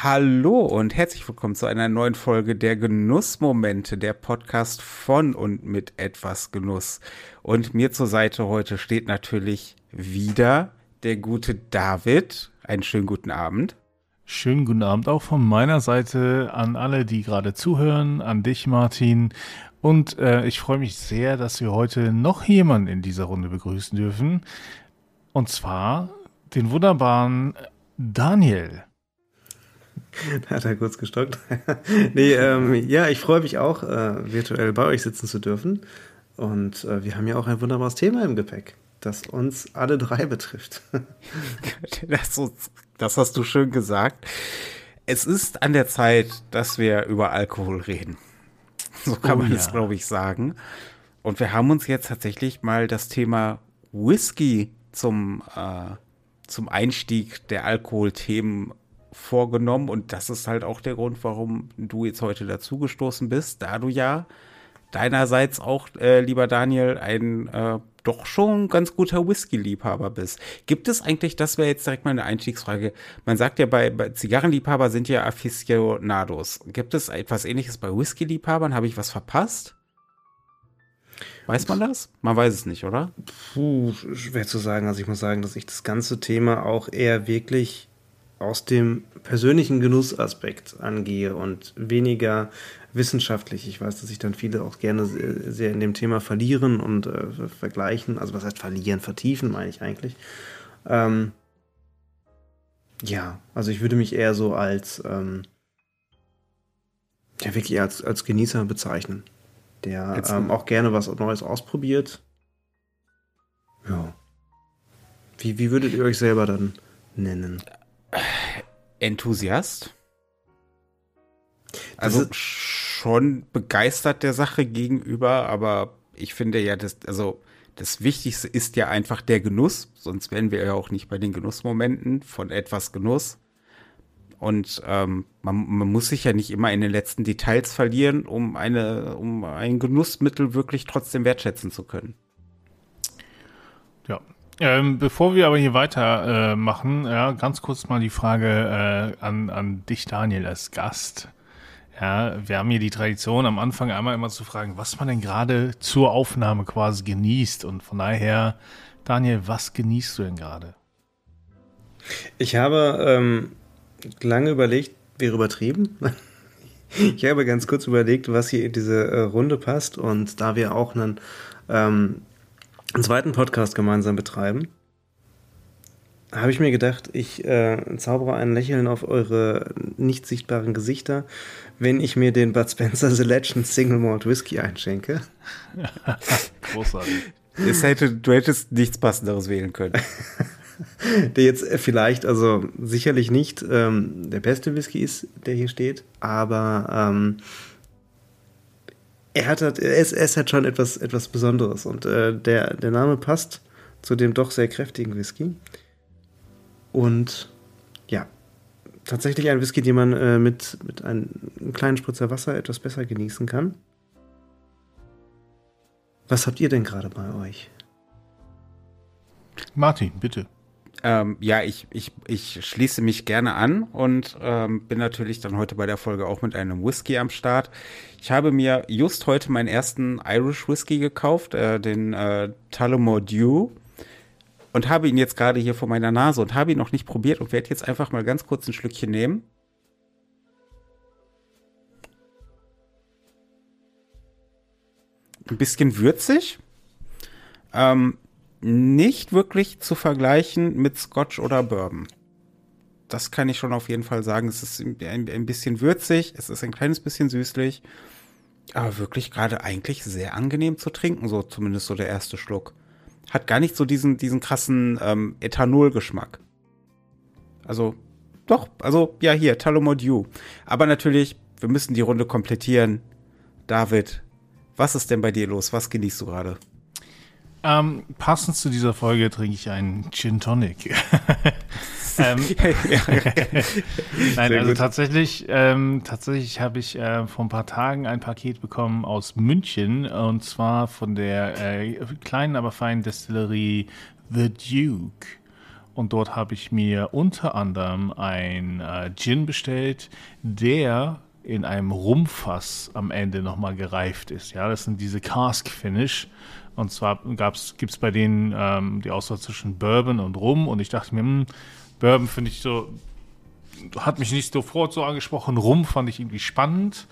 Hallo und herzlich willkommen zu einer neuen Folge der Genussmomente, der Podcast von und mit etwas Genuss. Und mir zur Seite heute steht natürlich wieder der gute David. Einen schönen guten Abend. Schönen guten Abend auch von meiner Seite an alle, die gerade zuhören, an dich, Martin. Und äh, ich freue mich sehr, dass wir heute noch jemanden in dieser Runde begrüßen dürfen. Und zwar den wunderbaren Daniel. Da hat er kurz gestockt. nee, ähm, ja, ich freue mich auch, äh, virtuell bei euch sitzen zu dürfen. Und äh, wir haben ja auch ein wunderbares Thema im Gepäck, das uns alle drei betrifft. das, das hast du schön gesagt. Es ist an der Zeit, dass wir über Alkohol reden. So kann oh, man es, ja. glaube ich, sagen. Und wir haben uns jetzt tatsächlich mal das Thema Whisky zum, äh, zum Einstieg der Alkoholthemen vorgenommen und das ist halt auch der Grund, warum du jetzt heute dazugestoßen bist, da du ja deinerseits auch, äh, lieber Daniel, ein äh, doch schon ganz guter Whisky-Liebhaber bist. Gibt es eigentlich, das wäre jetzt direkt mal eine Einstiegsfrage, man sagt ja bei, bei Zigarrenliebhaber sind ja Aficionados. Gibt es etwas ähnliches bei Whisky-Liebhabern? Habe ich was verpasst? Weiß man das? Man weiß es nicht, oder? Puh, schwer zu sagen. Also ich muss sagen, dass ich das ganze Thema auch eher wirklich aus dem persönlichen Genussaspekt angehe und weniger wissenschaftlich. Ich weiß, dass sich dann viele auch gerne sehr in dem Thema verlieren und äh, vergleichen. Also was heißt verlieren, vertiefen meine ich eigentlich. Ähm, ja, also ich würde mich eher so als ähm, ja wirklich als, als Genießer bezeichnen, der ähm, auch gerne was Neues ausprobiert. Ja. Wie, wie würdet ihr euch selber dann nennen? Enthusiast. Also schon begeistert der Sache gegenüber, aber ich finde ja, das, also das Wichtigste ist ja einfach der Genuss, sonst wären wir ja auch nicht bei den Genussmomenten von etwas Genuss. Und ähm, man, man muss sich ja nicht immer in den letzten Details verlieren, um eine, um ein Genussmittel wirklich trotzdem wertschätzen zu können. Ja, ähm, bevor wir aber hier weitermachen, äh, ja, ganz kurz mal die Frage äh, an, an dich, Daniel, als Gast. Ja, wir haben hier die Tradition, am Anfang einmal immer zu fragen, was man denn gerade zur Aufnahme quasi genießt. Und von daher, Daniel, was genießt du denn gerade? Ich habe ähm, lange überlegt, wäre übertrieben. ich habe ganz kurz überlegt, was hier in diese äh, Runde passt. Und da wir auch einen ähm, einen zweiten Podcast gemeinsam betreiben, habe ich mir gedacht, ich äh, zaubere ein Lächeln auf eure nicht sichtbaren Gesichter, wenn ich mir den Bud Spencer The Legend Single Malt Whisky einschenke. Großartig. Es hätte, du hättest nichts Passenderes wählen können. der jetzt vielleicht, also sicherlich nicht ähm, der beste Whisky ist, der hier steht, aber ähm, er hat halt, er ist, er ist halt schon etwas, etwas Besonderes und äh, der, der Name passt zu dem doch sehr kräftigen Whisky. Und ja, tatsächlich ein Whisky, den man äh, mit, mit einem, einem kleinen Spritzer Wasser etwas besser genießen kann. Was habt ihr denn gerade bei euch? Martin, bitte. Ähm, ja, ich, ich, ich schließe mich gerne an und ähm, bin natürlich dann heute bei der Folge auch mit einem Whisky am Start. Ich habe mir just heute meinen ersten Irish Whisky gekauft, äh, den äh, Tullamore Dew und habe ihn jetzt gerade hier vor meiner Nase und habe ihn noch nicht probiert und werde jetzt einfach mal ganz kurz ein Schlückchen nehmen. Ein bisschen würzig. Ähm, nicht wirklich zu vergleichen mit Scotch oder Bourbon. Das kann ich schon auf jeden Fall sagen. Es ist ein, ein bisschen würzig, es ist ein kleines bisschen süßlich, aber wirklich gerade eigentlich sehr angenehm zu trinken, so zumindest so der erste Schluck. Hat gar nicht so diesen, diesen krassen ähm, Ethanol-Geschmack. Also, doch, also, ja, hier, Talomodiu. Aber natürlich, wir müssen die Runde komplettieren. David, was ist denn bei dir los? Was genießt du gerade? Ähm, passend zu dieser Folge trinke ich einen Gin Tonic. ähm, Nein, also tatsächlich, ähm, tatsächlich habe ich äh, vor ein paar Tagen ein Paket bekommen aus München und zwar von der äh, kleinen, aber feinen Destillerie The Duke. und dort habe ich mir unter anderem ein äh, Gin bestellt, der in einem Rumfass am Ende nochmal gereift ist. Ja, das sind diese Cask Finish. Und zwar gibt es bei denen ähm, die Auswahl zwischen Bourbon und Rum. Und ich dachte mir, hm, Bourbon finde ich so, hat mich nicht sofort so angesprochen. Rum fand ich irgendwie spannend.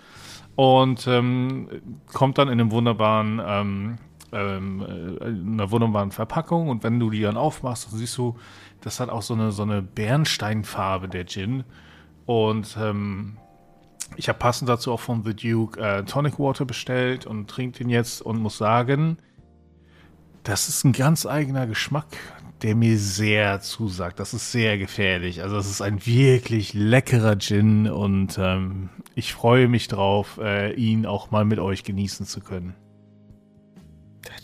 Und ähm, kommt dann in einem wunderbaren ähm, ähm, äh, einer wunderbaren Verpackung und wenn du die dann aufmachst, dann siehst du, das hat auch so eine, so eine Bernsteinfarbe, der Gin. Und ähm, ich habe passend dazu auch von The Duke äh, Tonic Water bestellt und trinke den jetzt und muss sagen, das ist ein ganz eigener Geschmack, der mir sehr zusagt. Das ist sehr gefährlich. Also es ist ein wirklich leckerer Gin und ähm, ich freue mich drauf, äh, ihn auch mal mit euch genießen zu können.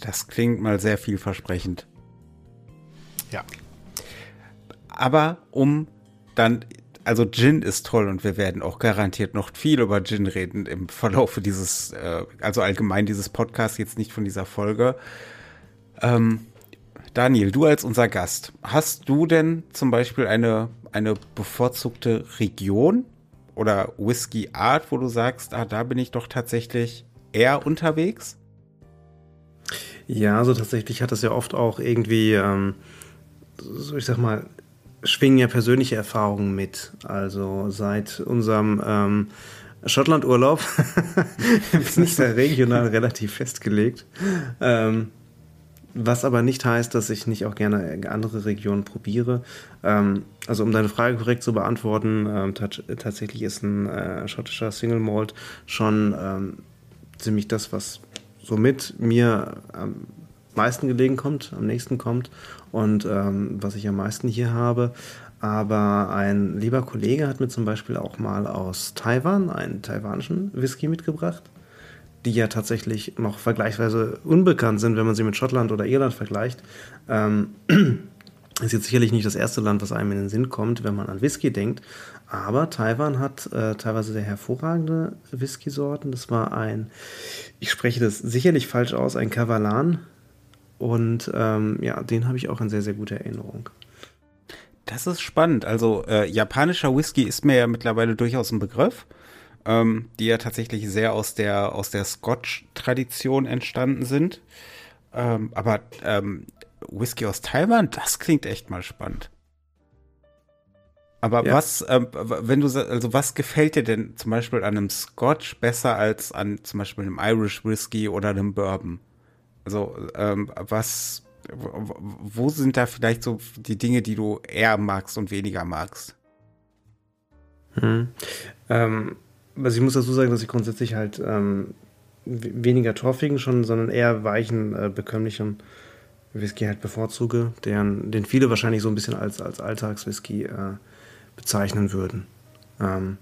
Das klingt mal sehr vielversprechend. Ja. Aber um dann, also Gin ist toll und wir werden auch garantiert noch viel über Gin reden im Verlauf dieses, äh, also allgemein dieses Podcast, jetzt nicht von dieser Folge. Ähm, Daniel, du als unser Gast, hast du denn zum Beispiel eine, eine bevorzugte Region oder Whisky-Art, wo du sagst, ah, da bin ich doch tatsächlich eher unterwegs? Ja, also tatsächlich hat das ja oft auch irgendwie, ähm, so ich sag mal, schwingen ja persönliche Erfahrungen mit. Also seit unserem ähm, Schottland-Urlaub ist nicht sehr regional relativ festgelegt. Ähm, was aber nicht heißt, dass ich nicht auch gerne andere Regionen probiere. Ähm, also um deine Frage korrekt zu beantworten, ähm, tatsächlich ist ein äh, schottischer Single Malt schon ähm, ziemlich das, was somit mir am meisten gelegen kommt, am nächsten kommt und ähm, was ich am meisten hier habe. Aber ein lieber Kollege hat mir zum Beispiel auch mal aus Taiwan einen taiwanischen Whisky mitgebracht, die ja tatsächlich noch vergleichsweise unbekannt sind, wenn man sie mit Schottland oder Irland vergleicht. Ähm, ist jetzt sicherlich nicht das erste Land, was einem in den Sinn kommt, wenn man an Whisky denkt. Aber Taiwan hat äh, teilweise sehr hervorragende Whisky-Sorten. Das war ein, ich spreche das sicherlich falsch aus, ein Kavalan. Und ähm, ja, den habe ich auch in sehr, sehr guter Erinnerung. Das ist spannend. Also äh, japanischer Whisky ist mir ja mittlerweile durchaus ein Begriff, ähm, die ja tatsächlich sehr aus der, aus der Scotch-Tradition entstanden sind. Ähm, aber ähm, Whisky aus Taiwan, das klingt echt mal spannend. Aber ja. was, ähm, wenn du, also was gefällt dir denn zum Beispiel an einem Scotch besser als an zum Beispiel einem Irish Whisky oder einem Bourbon? Also, ähm, was, wo sind da vielleicht so die Dinge, die du eher magst und weniger magst? Hm. Ähm, also ich muss dazu sagen, dass ich grundsätzlich halt ähm, weniger torfigen schon, sondern eher weichen, äh, bekömmlichen Whisky halt bevorzuge, deren, den viele wahrscheinlich so ein bisschen als, als Alltagswhisky äh, bezeichnen würden. Ähm,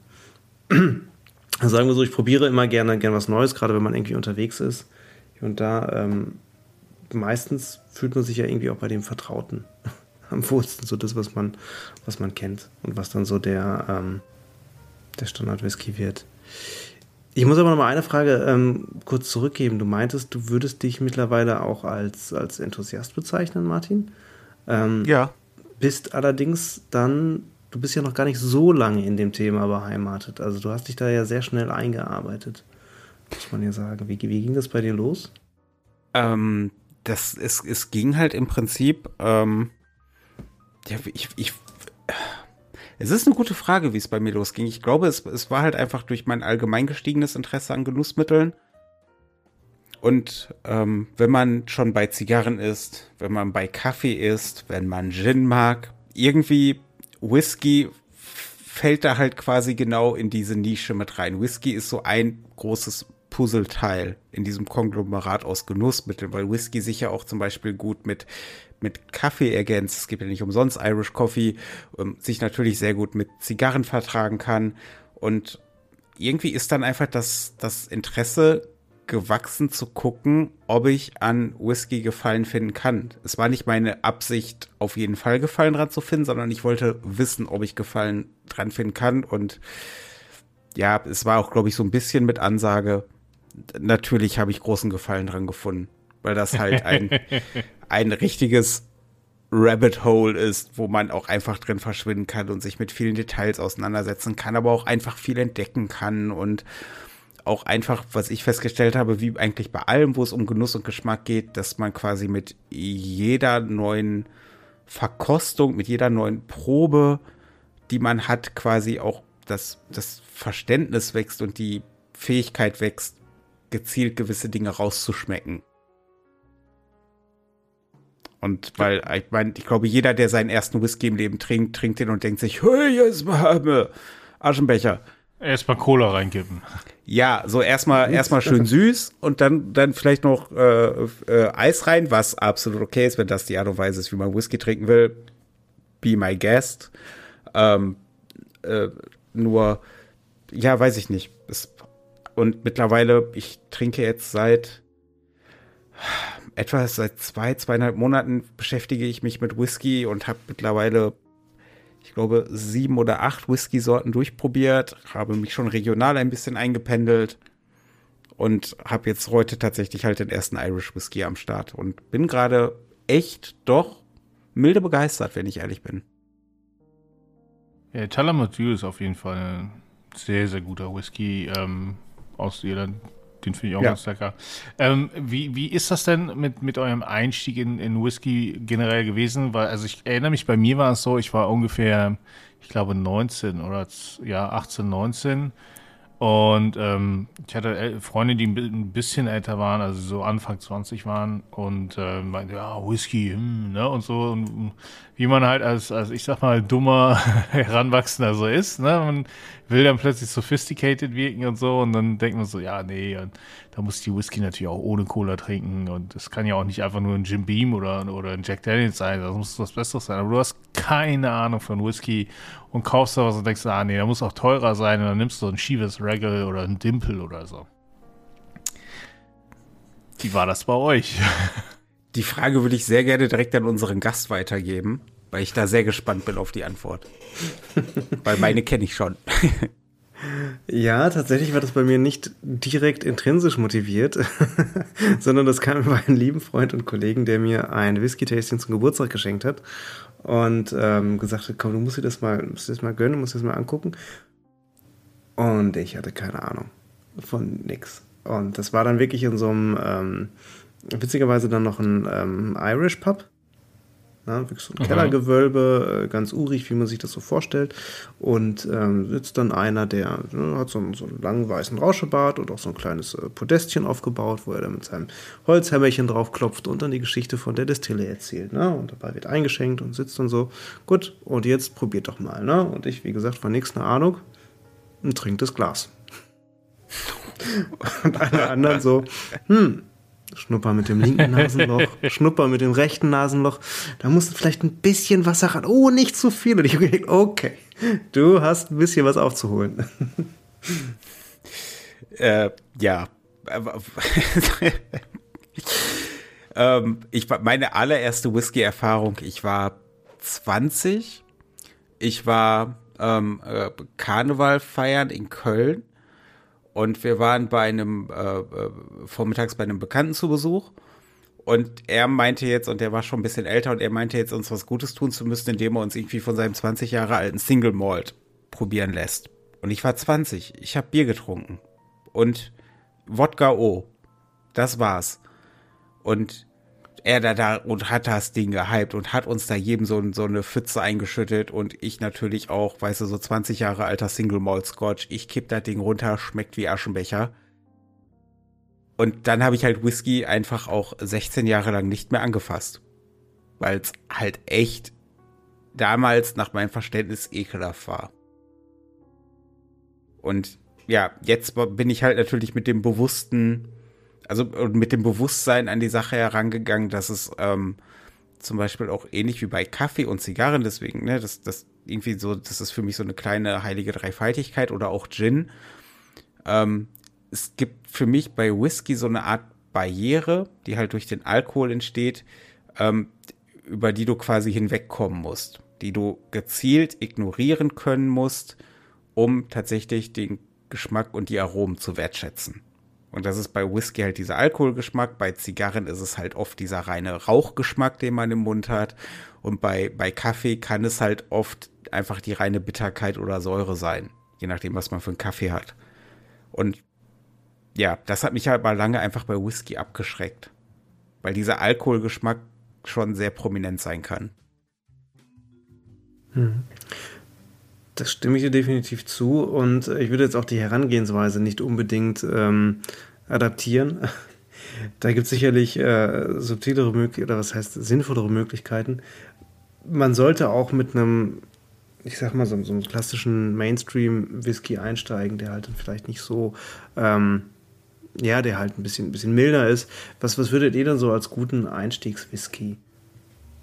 also sagen wir so, ich probiere immer gerne, gerne was Neues, gerade wenn man irgendwie unterwegs ist. Und da, ähm, meistens fühlt man sich ja irgendwie auch bei dem Vertrauten am wohlsten, so das, was man, was man kennt und was dann so der, ähm, der Standard-Whisky wird. Ich muss aber noch mal eine Frage ähm, kurz zurückgeben. Du meintest, du würdest dich mittlerweile auch als, als Enthusiast bezeichnen, Martin. Ähm, ja. Bist allerdings dann du bist ja noch gar nicht so lange in dem Thema beheimatet. Also du hast dich da ja sehr schnell eingearbeitet, muss man ja sagen. Wie, wie ging das bei dir los? Ähm, das, es, es ging halt im Prinzip, ähm, ja, ich, ich, es ist eine gute Frage, wie es bei mir losging. Ich glaube, es, es war halt einfach durch mein allgemein gestiegenes Interesse an Genussmitteln. Und ähm, wenn man schon bei Zigarren ist, wenn man bei Kaffee ist, wenn man Gin mag, irgendwie Whisky fällt da halt quasi genau in diese Nische mit rein. Whisky ist so ein großes Puzzleteil in diesem Konglomerat aus Genussmitteln, weil Whisky sich ja auch zum Beispiel gut mit, mit Kaffee ergänzt. Es gibt ja nicht umsonst Irish Coffee, ähm, sich natürlich sehr gut mit Zigarren vertragen kann. Und irgendwie ist dann einfach das, das Interesse gewachsen zu gucken, ob ich an Whisky Gefallen finden kann. Es war nicht meine Absicht, auf jeden Fall Gefallen dran zu finden, sondern ich wollte wissen, ob ich Gefallen dran finden kann. Und ja, es war auch, glaube ich, so ein bisschen mit Ansage. Natürlich habe ich großen Gefallen dran gefunden, weil das halt ein, ein richtiges Rabbit Hole ist, wo man auch einfach drin verschwinden kann und sich mit vielen Details auseinandersetzen kann, aber auch einfach viel entdecken kann und auch einfach, was ich festgestellt habe, wie eigentlich bei allem, wo es um Genuss und Geschmack geht, dass man quasi mit jeder neuen Verkostung, mit jeder neuen Probe, die man hat, quasi auch das, das Verständnis wächst und die Fähigkeit wächst, gezielt gewisse Dinge rauszuschmecken. Und weil, ich meine, ich glaube, jeder, der seinen ersten Whisky im Leben trinkt, trinkt den und denkt sich, hey, jetzt mal Aschenbecher. Erstmal Cola reinkippen. Ja, so erstmal erstmal schön süß und dann dann vielleicht noch äh, äh, Eis rein, was absolut okay ist, wenn das die Art und Weise ist, wie man Whisky trinken will. Be my guest. Ähm, äh, nur, ja, weiß ich nicht. Es, und mittlerweile, ich trinke jetzt seit etwa seit zwei, zweieinhalb Monaten beschäftige ich mich mit Whisky und habe mittlerweile, ich glaube, sieben oder acht Whisky-Sorten durchprobiert, habe mich schon regional ein bisschen eingependelt und habe jetzt heute tatsächlich halt den ersten Irish Whisky am Start und bin gerade echt doch milde begeistert, wenn ich ehrlich bin. Ja, Talamatu ist auf jeden Fall ein sehr, sehr guter Whisky ähm, aus Irland den finde ich auch ja. ganz lecker. Ähm, wie, wie ist das denn mit, mit eurem Einstieg in, in Whisky generell gewesen? Weil, also ich erinnere mich, bei mir war es so, ich war ungefähr, ich glaube 19 oder ja, 18, 19 und ähm, ich hatte Freunde, die ein bisschen älter waren, also so Anfang 20 waren und äh, meinte, ja, Whisky, hm, ne, und so. Und wie man halt als, als ich sag mal, dummer Heranwachsender so ist, ne? Man will dann plötzlich sophisticated wirken und so und dann denkt man so, ja, nee, und da muss die Whisky natürlich auch ohne Cola trinken und das kann ja auch nicht einfach nur ein Jim Beam oder, oder ein Jack Daniels sein, das muss was Besseres sein. Aber du hast keine Ahnung von Whisky und kaufst da was und denkst, ah nee, da muss auch teurer sein und dann nimmst du ein Chivas Regal oder ein Dimple oder so. Wie war das bei euch? Die Frage würde ich sehr gerne direkt an unseren Gast weitergeben, weil ich da sehr gespannt bin auf die Antwort. weil meine kenne ich schon. Ja, tatsächlich war das bei mir nicht direkt intrinsisch motiviert, sondern das kam über einen lieben Freund und Kollegen, der mir ein Whisky-Tasting zum Geburtstag geschenkt hat und ähm, gesagt hat, komm, du musst dir das mal, musst dir das mal gönnen, musst dir das mal angucken. Und ich hatte keine Ahnung von nix. Und das war dann wirklich in so einem, ähm, witzigerweise dann noch ein ähm, Irish Pub. Ja, wirklich so ein Kellergewölbe, äh, ganz urig, wie man sich das so vorstellt. Und ähm, sitzt dann einer, der ne, hat so einen, so einen langen weißen Rauschebart und auch so ein kleines äh, Podestchen aufgebaut, wo er dann mit seinem Holzhämmerchen drauf klopft und dann die Geschichte von der Destille erzählt. Ne? Und dabei wird eingeschenkt und sitzt dann so, gut, und jetzt probiert doch mal. Ne? Und ich, wie gesagt, von nichts eine Ahnung und trinkt das Glas. und alle anderen so, hm, Schnupper mit dem linken Nasenloch, Schnupper mit dem rechten Nasenloch. Da musst du vielleicht ein bisschen Wasser ran. Oh, nicht zu viel. Und ich habe gedacht, okay, du hast ein bisschen was aufzuholen. Äh, ja. ähm, ich war meine allererste Whisky-Erfahrung. Ich war 20. Ich war ähm, äh, Karneval feiern in Köln und wir waren bei einem, äh, äh, vormittags bei einem Bekannten zu Besuch. Und er meinte jetzt, und er war schon ein bisschen älter, und er meinte jetzt, uns was Gutes tun zu müssen, indem er uns irgendwie von seinem 20 Jahre alten Single Malt probieren lässt. Und ich war 20. Ich habe Bier getrunken. Und Wodka O. Das war's. Und er da, da und hat das Ding gehypt und hat uns da jedem so, so eine Pfütze eingeschüttet und ich natürlich auch, weißt du, so 20 Jahre alter Single Malt Scotch. Ich kipp das Ding runter, schmeckt wie Aschenbecher. Und dann habe ich halt Whisky einfach auch 16 Jahre lang nicht mehr angefasst. Weil es halt echt damals nach meinem Verständnis ekelhaft war. Und ja, jetzt bin ich halt natürlich mit dem bewussten also mit dem Bewusstsein an die Sache herangegangen, dass es ähm, zum Beispiel auch ähnlich wie bei Kaffee und Zigarren, deswegen, ne, das, das irgendwie so, das ist für mich so eine kleine heilige Dreifaltigkeit oder auch Gin. Ähm, es gibt für mich bei Whisky so eine Art Barriere, die halt durch den Alkohol entsteht, ähm, über die du quasi hinwegkommen musst, die du gezielt ignorieren können musst, um tatsächlich den Geschmack und die Aromen zu wertschätzen. Und das ist bei Whisky halt dieser Alkoholgeschmack, bei Zigarren ist es halt oft dieser reine Rauchgeschmack, den man im Mund hat. Und bei, bei Kaffee kann es halt oft einfach die reine Bitterkeit oder Säure sein, je nachdem, was man für einen Kaffee hat. Und ja, das hat mich halt mal lange einfach bei Whisky abgeschreckt, weil dieser Alkoholgeschmack schon sehr prominent sein kann. Hm. Das stimme ich dir definitiv zu und ich würde jetzt auch die Herangehensweise nicht unbedingt ähm, adaptieren. Da gibt es sicherlich äh, subtilere Möglichkeiten, oder was heißt sinnvollere Möglichkeiten. Man sollte auch mit einem, ich sag mal, so, so einem klassischen Mainstream-Whisky einsteigen, der halt dann vielleicht nicht so, ähm, ja, der halt ein bisschen, ein bisschen milder ist. Was, was würdet ihr dann so als guten Einstiegs-Whisky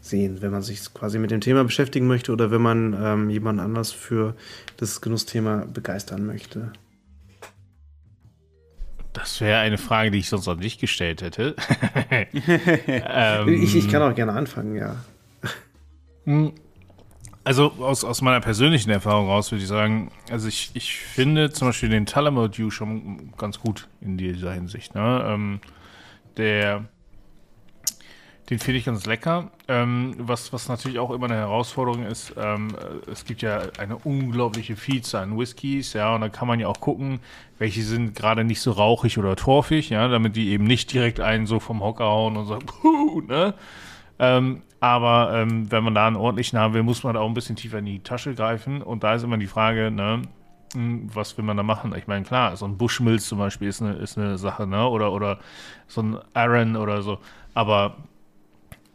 sehen, wenn man sich quasi mit dem Thema beschäftigen möchte oder wenn man ähm, jemand anders für das Genussthema begeistern möchte? Das wäre eine Frage, die ich sonst an dich gestellt hätte. ähm, ich, ich kann auch gerne anfangen, ja. Hm. Also aus, aus meiner persönlichen Erfahrung raus würde ich sagen, also ich, ich finde zum Beispiel den Tullamore Dew schon ganz gut in dieser Hinsicht. Ne? Ähm, der den finde ich ganz lecker. Ähm, was, was natürlich auch immer eine Herausforderung ist, ähm, es gibt ja eine unglaubliche Vielzahl an Whiskys, ja, und da kann man ja auch gucken, welche sind gerade nicht so rauchig oder torfig, ja, damit die eben nicht direkt einen so vom Hocker hauen und sagen, puh, ne? Ähm, aber ähm, wenn man da einen ordentlichen haben will, muss man da auch ein bisschen tiefer in die Tasche greifen. Und da ist immer die Frage, ne, hm, was will man da machen? Ich meine, klar, so ein Bushmills zum Beispiel ist eine, ist eine Sache, ne? Oder, oder so ein Aaron oder so. Aber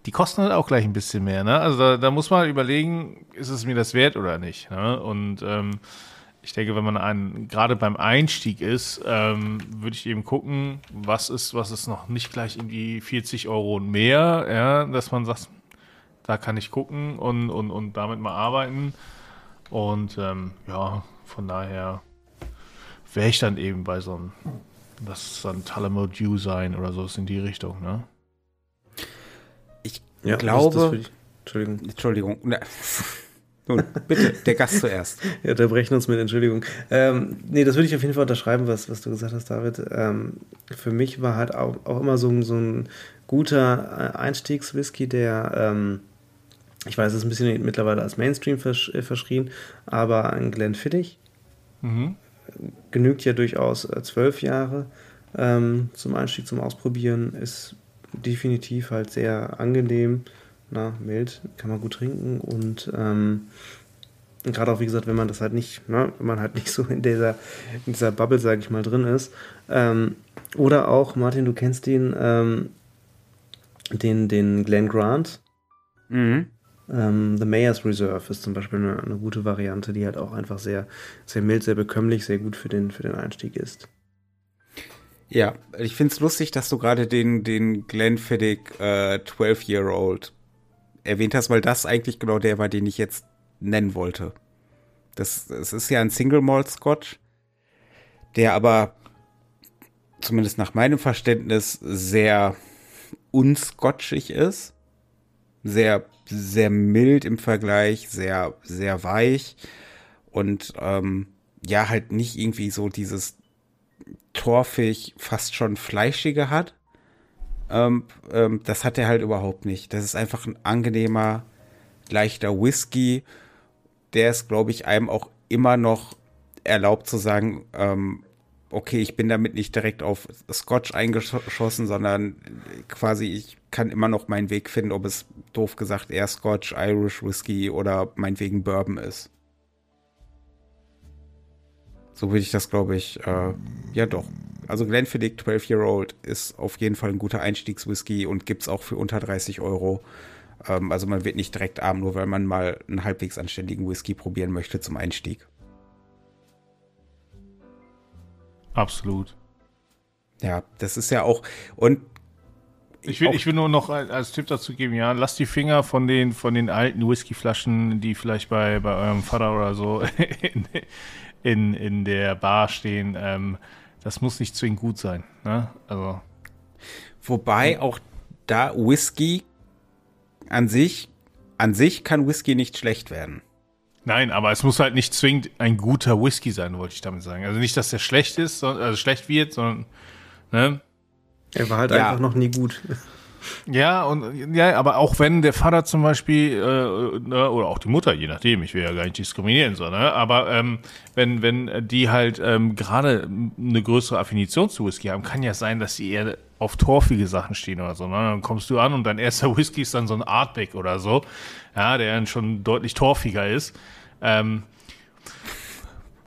die kosten halt auch gleich ein bisschen mehr. Ne? Also da, da, muss man halt überlegen, ist es mir das wert oder nicht. Ne? Und ähm, ich denke, wenn man gerade beim Einstieg ist, ähm, würde ich eben gucken, was ist, was ist noch nicht gleich in die 40 Euro und mehr, ja, dass man sagt, da kann ich gucken und, und, und damit mal arbeiten. Und ähm, ja, von daher wäre ich dann eben bei so einem, das dann Talamo Dew sein oder so, ist in die Richtung, ne? Ja, glaube. Das, das ich, Entschuldigung. Entschuldigung. Nun, bitte, der Gast zuerst. ja, da brechen uns mit Entschuldigung. Ähm, nee, das würde ich auf jeden Fall unterschreiben, was, was du gesagt hast, David. Ähm, für mich war halt auch, auch immer so, so ein guter Einstiegswhisky, der, ähm, ich weiß, es ist ein bisschen mittlerweile als Mainstream versch äh, verschrien, aber ein Glenfiddich mhm. genügt ja durchaus äh, zwölf Jahre ähm, zum Einstieg, zum Ausprobieren, ist definitiv halt sehr angenehm, na, mild, kann man gut trinken und ähm, gerade auch, wie gesagt, wenn man das halt nicht, ne, wenn man halt nicht so in dieser, in dieser Bubble, sage ich mal, drin ist. Ähm, oder auch, Martin, du kennst den, ähm, den, den Glenn Grant. Mhm. Ähm, The Mayor's Reserve ist zum Beispiel eine, eine, gute Variante, die halt auch einfach sehr, sehr mild, sehr bekömmlich, sehr gut für den, für den Einstieg ist. Ja, ich find's lustig, dass du gerade den, den Glenfiddich äh, 12-Year-Old erwähnt hast, weil das eigentlich genau der war, den ich jetzt nennen wollte. Das, das ist ja ein Single Malt Scotch, der aber zumindest nach meinem Verständnis sehr unscotchig ist. Sehr, sehr mild im Vergleich, sehr, sehr weich und ähm, ja, halt nicht irgendwie so dieses torfig, fast schon fleischige hat. Ähm, ähm, das hat er halt überhaupt nicht. Das ist einfach ein angenehmer, leichter Whisky. Der ist, glaube ich, einem auch immer noch erlaubt zu sagen, ähm, okay, ich bin damit nicht direkt auf Scotch eingeschossen, sondern quasi ich kann immer noch meinen Weg finden, ob es doof gesagt eher Scotch, Irish Whisky oder meinetwegen Bourbon ist. So würde ich das, glaube ich, äh, ja doch. Also Glenfiddich 12-Year-Old ist auf jeden Fall ein guter Einstiegswhisky und gibt es auch für unter 30 Euro. Ähm, also man wird nicht direkt arm, nur weil man mal einen halbwegs anständigen Whisky probieren möchte zum Einstieg. Absolut. Ja, das ist ja auch. Und ich will, ich will nur noch als Tipp dazu geben, ja, lasst die Finger von den, von den alten Whiskyflaschen, die vielleicht bei, bei eurem Vater oder so in, in, in der Bar stehen, ähm, das muss nicht zwingend gut sein. Ne? Also. Wobei auch da Whisky an sich, an sich kann Whisky nicht schlecht werden. Nein, aber es muss halt nicht zwingend ein guter Whisky sein, wollte ich damit sagen. Also nicht, dass der schlecht ist, also schlecht wird, sondern Ne? Er war halt ja. einfach noch nie gut. Ja, und ja, aber auch wenn der Vater zum Beispiel, äh, ne, oder auch die Mutter, je nachdem, ich will ja gar nicht diskriminieren, so, ne? Aber ähm, wenn, wenn die halt ähm, gerade eine größere Affinition zu Whisky haben, kann ja sein, dass sie eher auf torfige Sachen stehen oder so. Ne? Dann kommst du an und dein erster Whisky ist dann so ein Artback oder so, ja, der dann schon deutlich torfiger ist. Ähm,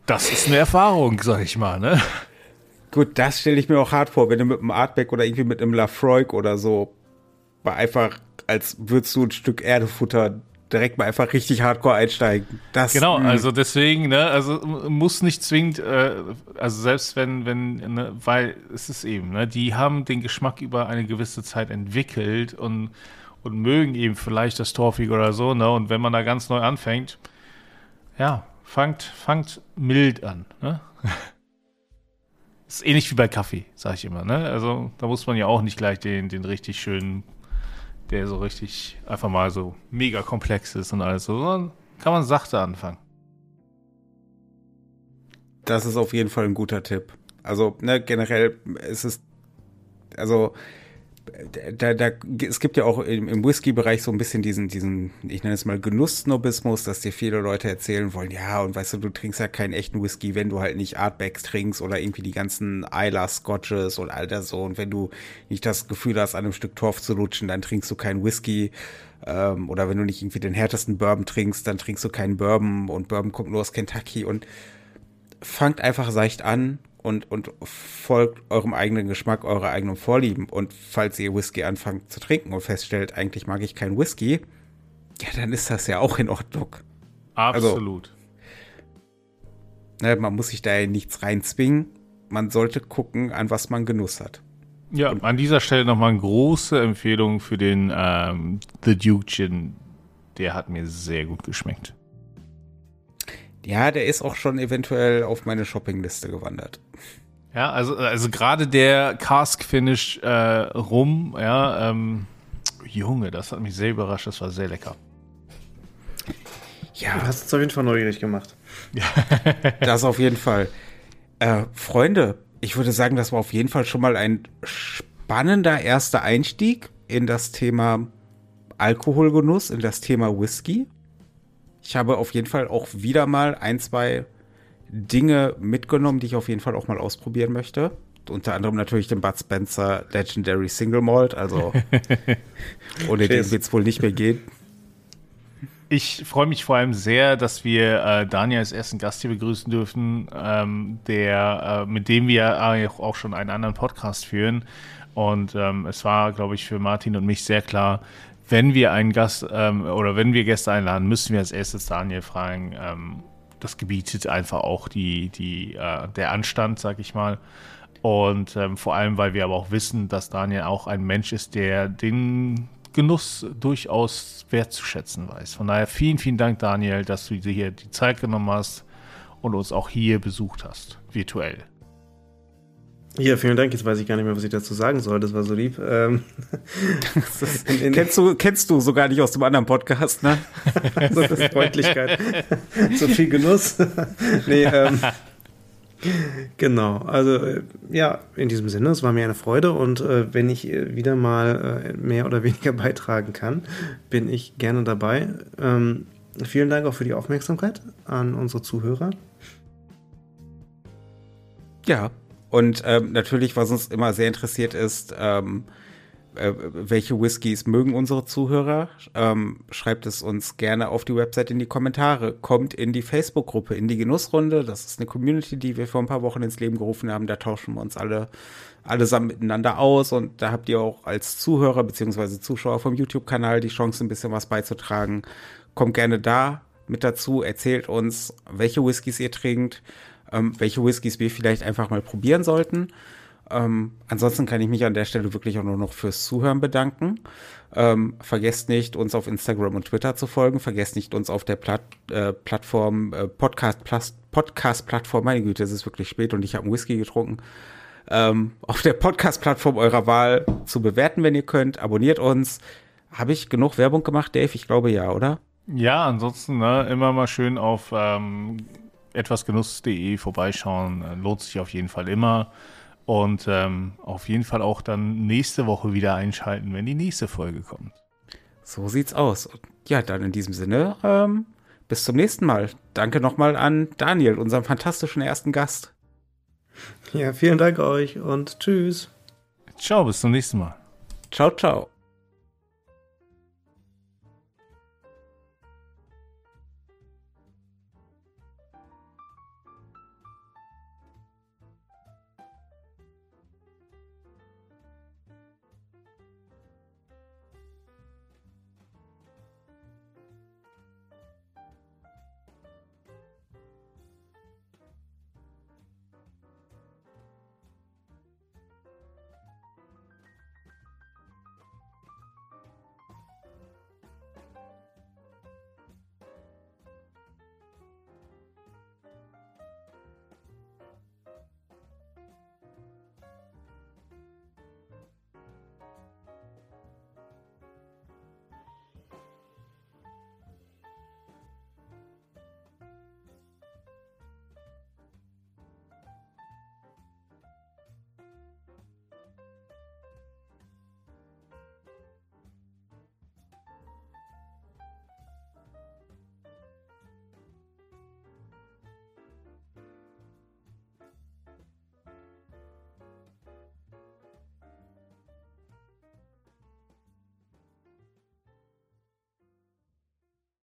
das ist eine Erfahrung, sag ich mal, ne? Gut, das stelle ich mir auch hart vor, wenn du mit einem Artback oder irgendwie mit einem Lafroig oder so einfach, als würdest du ein Stück Erde futtern, direkt mal einfach richtig hardcore einsteigen. Das, genau, mh. also deswegen, ne, also muss nicht zwingend, äh, also selbst wenn, wenn, ne, weil es ist eben, ne, die haben den Geschmack über eine gewisse Zeit entwickelt und, und mögen eben vielleicht das Torfig oder so, ne, und wenn man da ganz neu anfängt, ja, fangt, fangt mild an, ne. ist ähnlich wie bei Kaffee, sag ich immer, ne, also da muss man ja auch nicht gleich den, den richtig schönen der so richtig einfach mal so mega komplex ist und alles so, sondern kann man sachte anfangen. Das ist auf jeden Fall ein guter Tipp. Also, ne, generell ist es, also da, da, es gibt ja auch im, im Whisky-Bereich so ein bisschen diesen, diesen, ich nenne es mal Genusssnobismus, dass dir viele Leute erzählen wollen, ja, und weißt du, du trinkst ja keinen echten Whisky, wenn du halt nicht Artbacks trinkst oder irgendwie die ganzen Isla Scotches und all das so. Und wenn du nicht das Gefühl hast, an einem Stück Torf zu lutschen, dann trinkst du keinen Whisky. Ähm, oder wenn du nicht irgendwie den härtesten Bourbon trinkst, dann trinkst du keinen Bourbon und Bourbon kommt nur aus Kentucky und fangt einfach seicht an und, und folgt eurem eigenen Geschmack, eurer eigenen Vorlieben. Und falls ihr Whisky anfangt zu trinken und feststellt, eigentlich mag ich keinen Whisky, ja, dann ist das ja auch in Ordnung. Absolut. Also, ne, man muss sich da ja nichts reinzwingen. Man sollte gucken, an was man Genuss hat. Ja, und an dieser Stelle nochmal eine große Empfehlung für den ähm, The Duke Gin. Der hat mir sehr gut geschmeckt. Ja, der ist auch schon eventuell auf meine Shoppingliste gewandert. Ja, also, also gerade der Cask Finish äh, rum, ja, ähm, Junge, das hat mich sehr überrascht, das war sehr lecker. Ja. Du hast es auf jeden Fall neugierig gemacht. das auf jeden Fall. Äh, Freunde, ich würde sagen, das war auf jeden Fall schon mal ein spannender erster Einstieg in das Thema Alkoholgenuss, in das Thema Whisky. Ich habe auf jeden Fall auch wieder mal ein, zwei Dinge mitgenommen, die ich auf jeden Fall auch mal ausprobieren möchte. Unter anderem natürlich den Bud Spencer Legendary Single Malt, also ohne den wird es wohl nicht mehr gehen. Ich freue mich vor allem sehr, dass wir äh, Daniel als ersten Gast hier begrüßen dürfen, ähm, der, äh, mit dem wir auch schon einen anderen Podcast führen. Und ähm, es war, glaube ich, für Martin und mich sehr klar, wenn wir einen Gast ähm, oder wenn wir Gäste einladen, müssen wir als erstes Daniel fragen. Ähm, das gebietet einfach auch die, die, äh, der Anstand, sag ich mal. Und ähm, vor allem, weil wir aber auch wissen, dass Daniel auch ein Mensch ist, der den Genuss durchaus wertzuschätzen weiß. Von daher vielen, vielen Dank, Daniel, dass du dir hier die Zeit genommen hast und uns auch hier besucht hast, virtuell. Ja, vielen Dank. Jetzt weiß ich gar nicht mehr, was ich dazu sagen soll. Das war so lieb. Ähm, in, in kennst, du, kennst du sogar nicht aus dem anderen Podcast, ne? so viel Freundlichkeit. so viel Genuss. nee, ähm, genau. Also, äh, ja, in diesem Sinne, es war mir eine Freude. Und äh, wenn ich äh, wieder mal äh, mehr oder weniger beitragen kann, bin ich gerne dabei. Ähm, vielen Dank auch für die Aufmerksamkeit an unsere Zuhörer. Ja, und ähm, natürlich, was uns immer sehr interessiert ist, ähm, äh, welche Whiskys mögen unsere Zuhörer? Ähm, schreibt es uns gerne auf die Website in die Kommentare. Kommt in die Facebook-Gruppe, in die Genussrunde. Das ist eine Community, die wir vor ein paar Wochen ins Leben gerufen haben. Da tauschen wir uns alle allesamt miteinander aus und da habt ihr auch als Zuhörer bzw. Zuschauer vom YouTube-Kanal die Chance, ein bisschen was beizutragen. Kommt gerne da mit dazu, erzählt uns, welche Whiskys ihr trinkt ähm, welche Whiskys wir vielleicht einfach mal probieren sollten. Ähm, ansonsten kann ich mich an der Stelle wirklich auch nur noch fürs Zuhören bedanken. Ähm, vergesst nicht, uns auf Instagram und Twitter zu folgen. Vergesst nicht, uns auf der Platt, äh, Plattform, äh, Podcast, Podcast-Plattform, meine Güte, es ist wirklich spät und ich habe einen Whisky getrunken, ähm, auf der Podcast-Plattform eurer Wahl zu bewerten, wenn ihr könnt. Abonniert uns. Habe ich genug Werbung gemacht, Dave? Ich glaube ja, oder? Ja, ansonsten ne, immer mal schön auf ähm, etwasgenuss.de vorbeischauen. Äh, lohnt sich auf jeden Fall immer. Und ähm, auf jeden Fall auch dann nächste Woche wieder einschalten, wenn die nächste Folge kommt. So sieht's aus. Ja, dann in diesem Sinne, ähm, bis zum nächsten Mal. Danke nochmal an Daniel, unserem fantastischen ersten Gast. Ja, vielen Dank euch und tschüss. Ciao, bis zum nächsten Mal. Ciao, ciao.